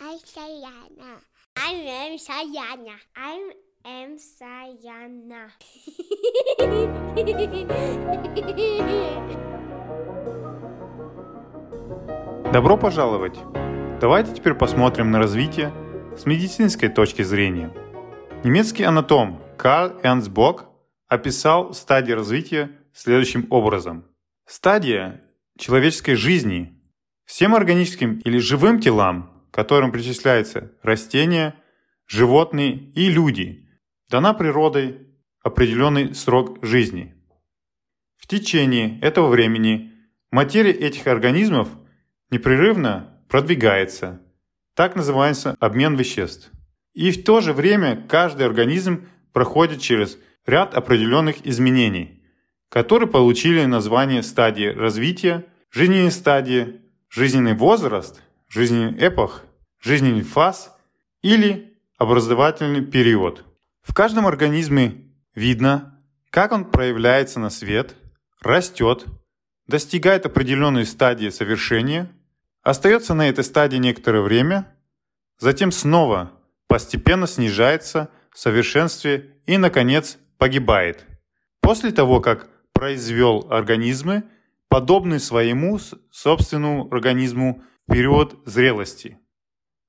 I'm Sayana. I am Sayana. I am Sayana. Добро пожаловать! Давайте теперь посмотрим на развитие с медицинской точки зрения. Немецкий анатом Карл Эрнст Бок описал стадии развития следующим образом. Стадия человеческой жизни. Всем органическим или живым телам, которым причисляются растения, животные и люди, дана природой определенный срок жизни. В течение этого времени материя этих организмов непрерывно продвигается. Так называется обмен веществ. И в то же время каждый организм проходит через ряд определенных изменений, которые получили название стадии развития, жизненной стадии, жизненный возраст, жизненный эпох, жизненный фаз или образовательный период. В каждом организме видно, как он проявляется на свет, растет, достигает определенной стадии совершения, остается на этой стадии некоторое время, затем снова постепенно снижается в совершенстве и, наконец, погибает. После того, как произвел организмы, подобные своему собственному организму период зрелости.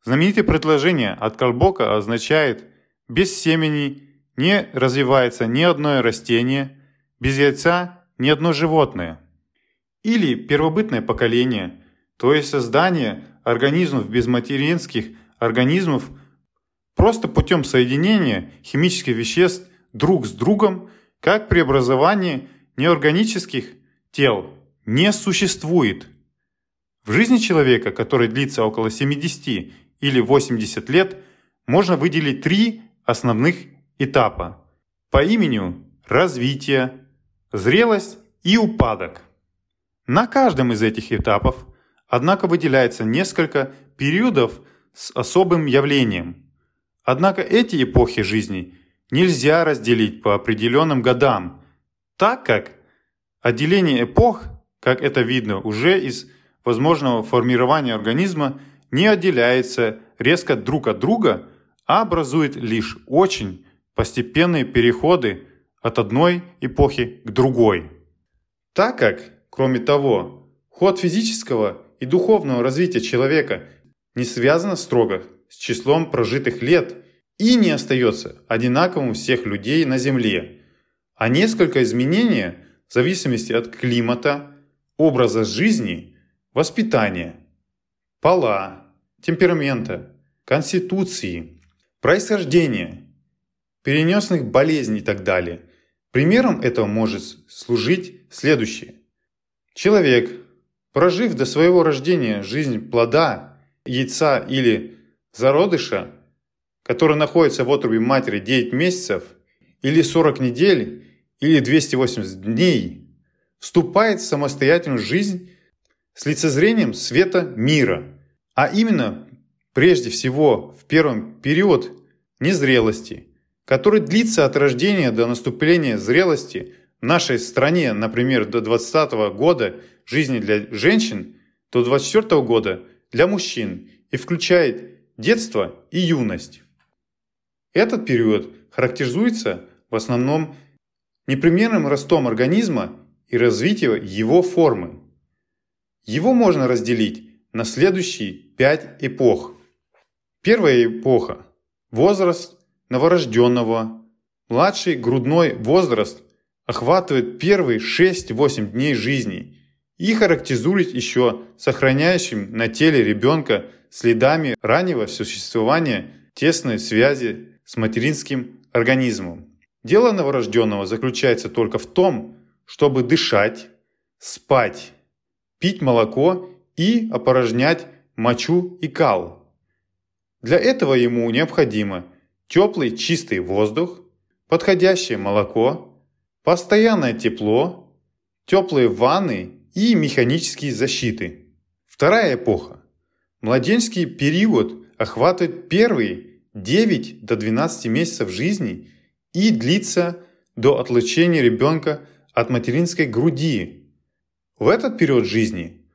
Знаменитое предложение от Колбока означает «без семени не развивается ни одно растение, без яйца ни одно животное». Или первобытное поколение, то есть создание организмов без материнских организмов просто путем соединения химических веществ друг с другом, как преобразование неорганических тел не существует. В жизни человека, который длится около 70 или 80 лет, можно выделить три основных этапа по имени развитие, зрелость и упадок. На каждом из этих этапов, однако, выделяется несколько периодов с особым явлением. Однако эти эпохи жизни нельзя разделить по определенным годам, так как отделение эпох, как это видно уже из возможного формирования организма, не отделяется резко друг от друга, а образует лишь очень постепенные переходы от одной эпохи к другой. Так как, кроме того, ход физического и духовного развития человека не связано строго с числом прожитых лет и не остается одинаковым у всех людей на Земле, а несколько изменений в зависимости от климата, образа жизни, воспитания, пола, темперамента, конституции, происхождения, перенесенных болезней и так далее. Примером этого может служить следующее. Человек, прожив до своего рождения жизнь плода, яйца или зародыша, который находится в отрубе матери 9 месяцев или 40 недель или 280 дней, вступает в самостоятельную жизнь с лицезрением света мира, а именно прежде всего в первом период незрелости, который длится от рождения до наступления зрелости в нашей стране, например, до 20 года жизни для женщин, до 24 года для мужчин и включает детство и юность. Этот период характеризуется в основном непремерным ростом организма и развитием его формы. Его можно разделить на следующие пять эпох. Первая эпоха – возраст новорожденного. Младший грудной возраст охватывает первые 6-8 дней жизни и характеризует еще сохраняющим на теле ребенка следами раннего существования тесной связи с материнским организмом. Дело новорожденного заключается только в том, чтобы дышать, спать, пить молоко и опорожнять мочу и кал. Для этого ему необходимо теплый чистый воздух, подходящее молоко, постоянное тепло, теплые ванны и механические защиты. Вторая эпоха. Младенческий период охватывает первые 9 до 12 месяцев жизни и длится до отлучения ребенка от материнской груди. В этот период жизни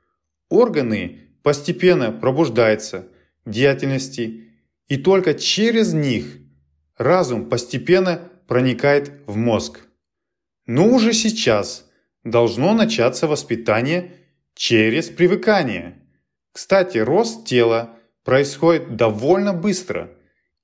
органы постепенно пробуждаются к деятельности, и только через них разум постепенно проникает в мозг. Но уже сейчас должно начаться воспитание через привыкание. Кстати, рост тела происходит довольно быстро,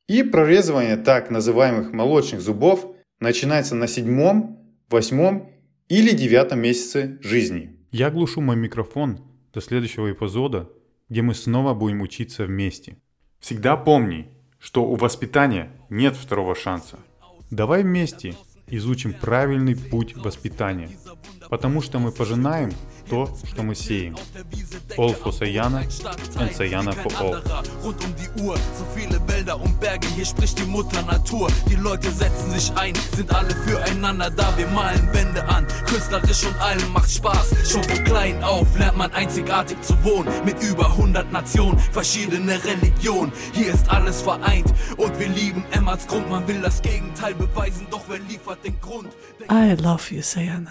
и прорезывание так называемых молочных зубов начинается на седьмом, восьмом или девятом месяце жизни. Я глушу мой микрофон до следующего эпизода, где мы снова будем учиться вместе. Всегда помни, что у воспитания нет второго шанса. Давай вместе изучим правильный путь воспитания, потому что мы пожинаем то, что мы сеем. All for Sayana and Sayana for all. Rund um die Uhr, so viele Wälder und Berge, hier spricht die Mutter Natur. Die Leute setzen sich ein, sind alle füreinander da, wir malen Wände an. Künstlerisch und allem macht Spaß. Schon von klein auf lernt man einzigartig zu wohnen. Mit über 100 Nationen, verschiedene Religionen. Hier ist alles vereint und wir lieben Emmerts Grund. Man will das Gegenteil beweisen, doch wer liefert den Grund? I love you, Sayana.